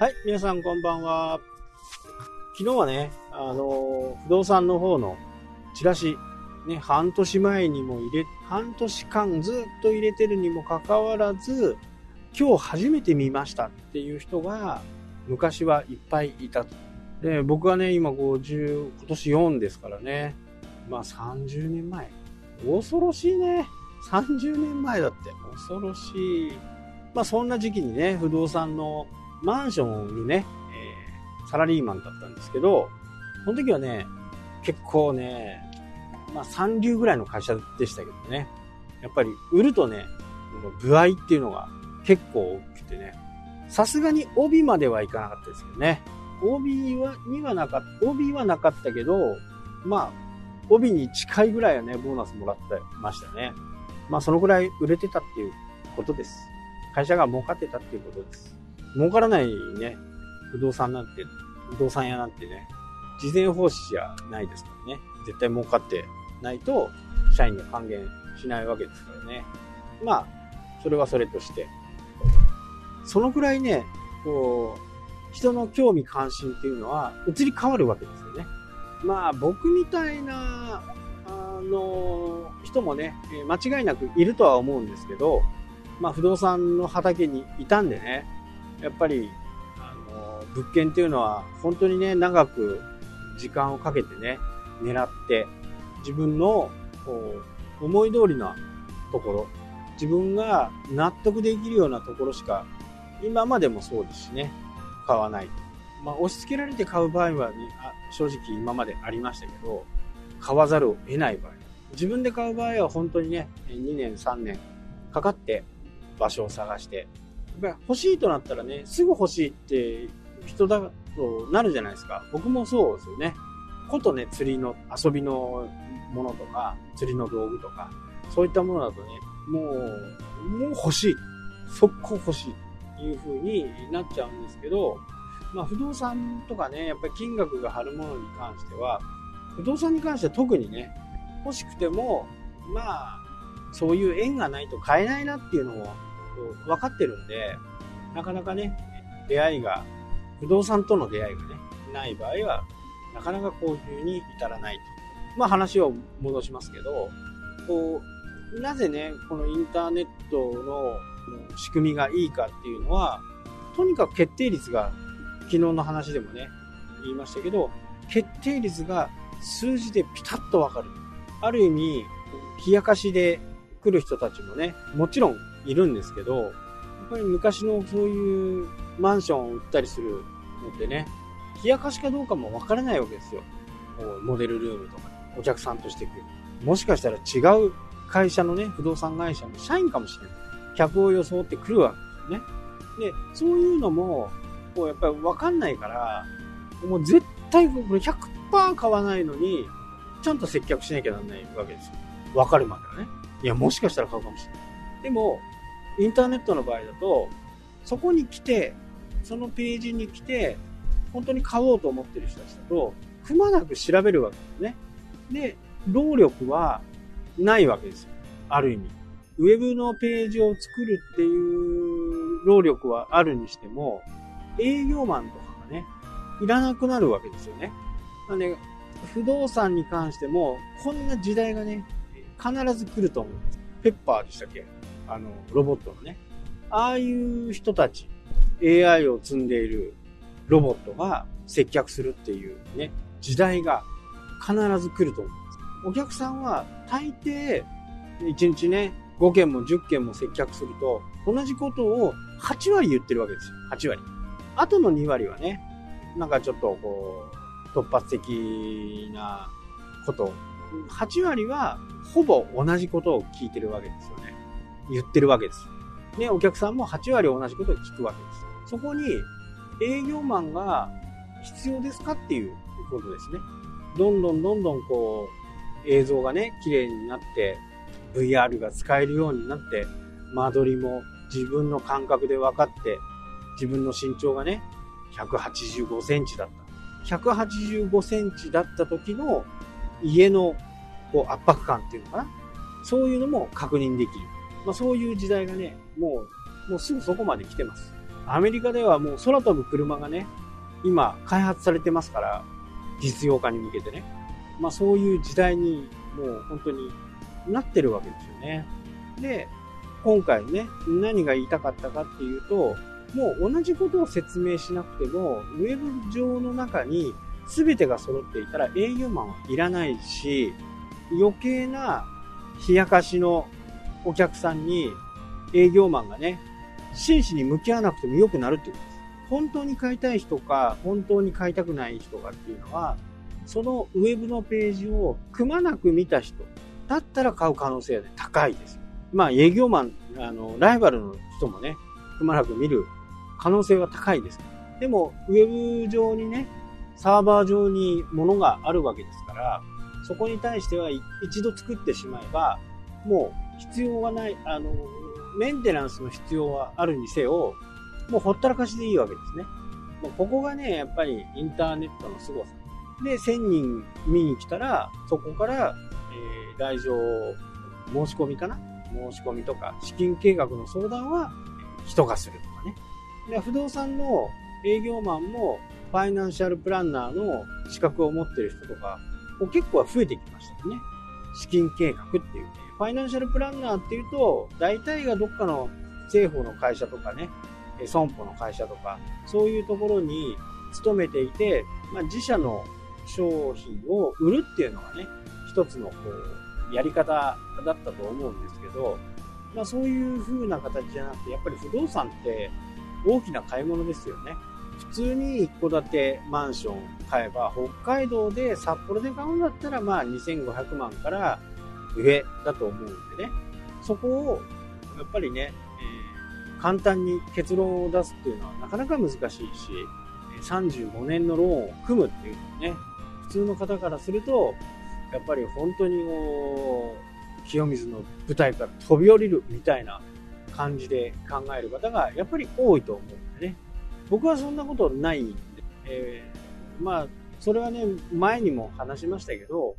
はい、皆さんこんばんは。昨日はね、あの、不動産の方のチラシ、ね、半年前にも入れ、半年間ずっと入れてるにもかかわらず、今日初めて見ましたっていう人が、昔はいっぱいいたと。で、僕はね、今50、今年4ですからね。まあ30年前。恐ろしいね。30年前だって。恐ろしい。まあそんな時期にね、不動産のマンションを売るね、えー、サラリーマンだったんですけど、その時はね、結構ね、まあ三流ぐらいの会社でしたけどね、やっぱり売るとね、部合っていうのが結構多くてね、さすがに帯まではいかなかったですけどね、帯は、にはなかった、帯はなかったけど、まあ、帯に近いぐらいはね、ボーナスもらってましたね。まあ、そのぐらい売れてたっていうことです。会社が儲かってたっていうことです。儲からないね、不動産なんて、不動産屋なんてね、事前奉仕じゃないですからね。絶対儲かってないと、社員に還元しないわけですからね。まあ、それはそれとして。そのくらいね、こう、人の興味関心っていうのは移り変わるわけですよね。まあ、僕みたいな、あの、人もね、間違いなくいるとは思うんですけど、まあ、不動産の畑にいたんでね、やっぱり、あの、物件っていうのは本当にね、長く時間をかけてね、狙って、自分の、こう、思い通りなところ、自分が納得できるようなところしか、今までもそうですしね、買わない。まあ、押し付けられて買う場合は、ね、正直今までありましたけど、買わざるを得ない場合。自分で買う場合は本当にね、2年、3年かかって場所を探して、っぱり欲しいとなったらね、すぐ欲しいって人だとなるじゃないですか。僕もそうですよね。ことね、釣りの、遊びのものとか、釣りの道具とか、そういったものだとね、もう、もう欲しい。速攻欲しい。という風になっちゃうんですけど、まあ不動産とかね、やっぱり金額が張るものに関しては、不動産に関しては特にね、欲しくても、まあ、そういう縁がないと買えないなっていうのも分かってるんで、なかなかね、出会いが、不動産との出会いがね、ない場合は、なかなかこういう風に至らないと。まあ話を戻しますけど、こう、なぜね、このインターネットの仕組みがいいかっていうのは、とにかく決定率が、昨日の話でもね、言いましたけど、決定率が数字でピタッとわかる。ある意味、冷やかしで来る人たちもね、もちろんいるんですけど、やっぱり昔のそういうマンションを売ったりするのってね、冷やかしかどうかもわからないわけですよ。モデルルームとか、お客さんとして来る。もしかしたら違う会社のね、不動産会社の社員かもしれない。客を装って来るわけですよね。で、そういうのも、こうやっぱりわかんないから、もう絶対これ100%買わないのに、ちゃんと接客しなきゃならないわけですよ。わかるまではね。いや、もしかしたら買うかもしれない。でも、インターネットの場合だと、そこに来て、そのページに来て、本当に買おうと思ってる人たちだと、くまなく調べるわけですね。で、労力はないわけですよ。ある意味。ウェブのページを作るっていう労力はあるにしても、営業マンとかがね、いらなくなるわけですよね。なんで、不動産に関しても、こんな時代がね、必ず来ると思うんです。ペッパーでしたっけ？あの、ロボットのね。ああいう人たち、AI を積んでいるロボットが接客するっていうね、時代が必ず来ると思うんです。お客さんは大抵、1日ね、5件も10件も接客すると、同じことを8割言ってるわけですよ。8割。あとの2割はね、なんかちょっとこう、突発的なこと8割はほぼ同じことを聞いてるわけですよね。言ってるわけです。ね、お客さんも8割同じことを聞くわけです。そこに営業マンが必要ですかっていうことですね。どんどんどんどんこう映像がね、綺麗になって VR が使えるようになって間取りも自分の感覚で分かって自分の身長がね、185センチだった。185センチだった時の家のこう圧迫感っていうのかな。そういうのも確認できる。まあ、そういう時代がね、もう、もうすぐそこまで来てます。アメリカではもう空飛ぶ車がね、今開発されてますから、実用化に向けてね。まあそういう時代にもう本当になってるわけですよね。で、今回ね、何が言いたかったかっていうと、もう同じことを説明しなくても、ウェブ上の中に全てが揃っていたら営業マンはいらないし、余計な冷やかしのお客さんに営業マンがね、真摯に向き合わなくても良くなるっていうことです。本当に買いたい人か、本当に買いたくない人かっていうのは、そのウェブのページをくまなく見た人だったら買う可能性は、高いです。まあ営業マン、あの、ライバルの人もね、くまなく見る可能性は高いです。でも、ウェブ上にね、サーバー上に物があるわけですから、そこに対しては一度作ってしまえば、もう必要がない、あの、メンテナンスの必要はあるにせよ、もうほったらかしでいいわけですね。もうここがね、やっぱりインターネットの凄さ。で、1000人見に来たら、そこから、えー、来場申し込みかな？申し込みとか、資金計画の相談は人がするとかね。で、不動産の営業マンも、ファイナンシャルプランナーの資格を持ってる人とか、結構増えてきましたよね。資金計画っていうね。ファイナンシャルプランナーっていうと、大体がどっかの政府の会社とかね、損保の会社とか、そういうところに勤めていて、まあ、自社の商品を売るっていうのがね、一つのこう、やり方だったと思うんですけど、まあそういう風な形じゃなくて、やっぱり不動産って大きな買い物ですよね。普通に一戸建てマンション買えば、北海道で札幌で買うんだったら、まあ2500万から上だと思うんでね。そこを、やっぱりね、えー、簡単に結論を出すっていうのはなかなか難しいし、35年のローンを組むっていうのはね、普通の方からすると、やっぱり本当にこう、清水の舞台から飛び降りるみたいな感じで考える方がやっぱり多いと思うんでね。僕はそんなことないんで、えー、まあ、それはね、前にも話しましたけど、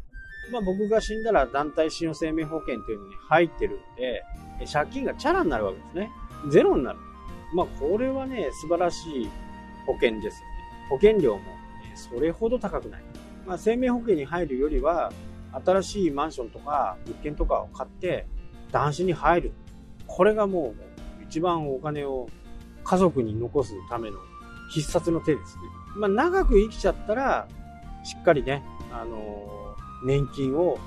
まあ僕が死んだら団体信用生命保険というのに入ってるんで、借金がチャラになるわけですね。ゼロになる。まあこれはね、素晴らしい保険ですよね。保険料もそれほど高くない。まあ生命保険に入るよりは、新しいマンションとか物件とかを買って男子に入る。これがもう一番お金を家族に残すための必殺の手ですね。まあ、長く生きちゃったら、しっかりね、あのー、年金を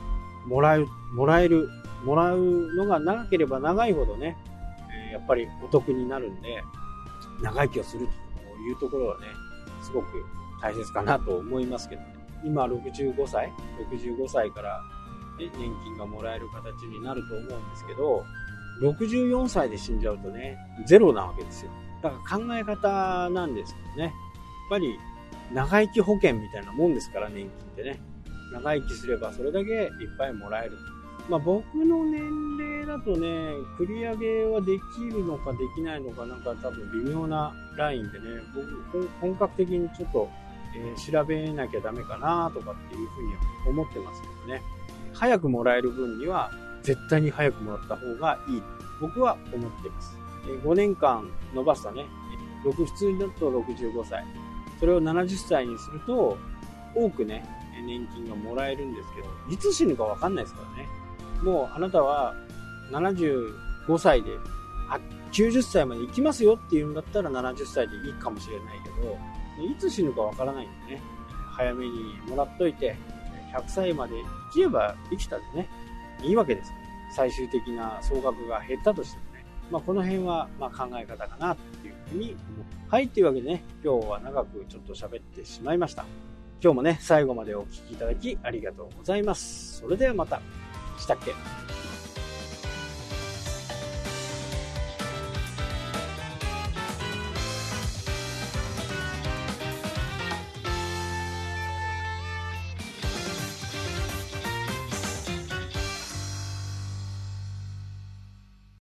もらう、もらえる、もらうのが長ければ長いほどね、え、やっぱりお得になるんで、長生きをするというところはね、すごく大切かなと思いますけどね。今65歳 ?65 歳から、ね、年金がもらえる形になると思うんですけど、64歳で死んじゃうとね、ゼロなわけですよ。だから考え方なんですけどね。やっぱり長生き保険みたいなもんですから、年金ってね。長生きすればそれだけいっぱいもらえる。まあ僕の年齢だとね、繰り上げはできるのかできないのかなんか多分微妙なラインでね、僕本格的にちょっと、えー、調べなきゃダメかなとかっていうふうには思ってますけどね。早くもらえる分には絶対に早くもらった方がいい。僕は思ってますえ。5年間伸ばしたね、6、普通だと65歳。それを70歳にすると、多くね、年金がもらえるんですけど、いつ死ぬかわかんないですからね。もうあなたは75歳で、90歳まで生きますよっていうんだったら70歳でいいかもしれないけど、いつ死ぬかわからないんでね、早めにもらっといて、100歳まで生きれば生きたでね、いいわけですから。最終的な総額が減ったとしてもね、まあ、この辺はま考え方かなっていうふうに思う。はい、というわけでね、今日は長くちょっと喋ってしまいました。今日もね、最後までお聴きいただきありがとうございます。それではまた。したっけ？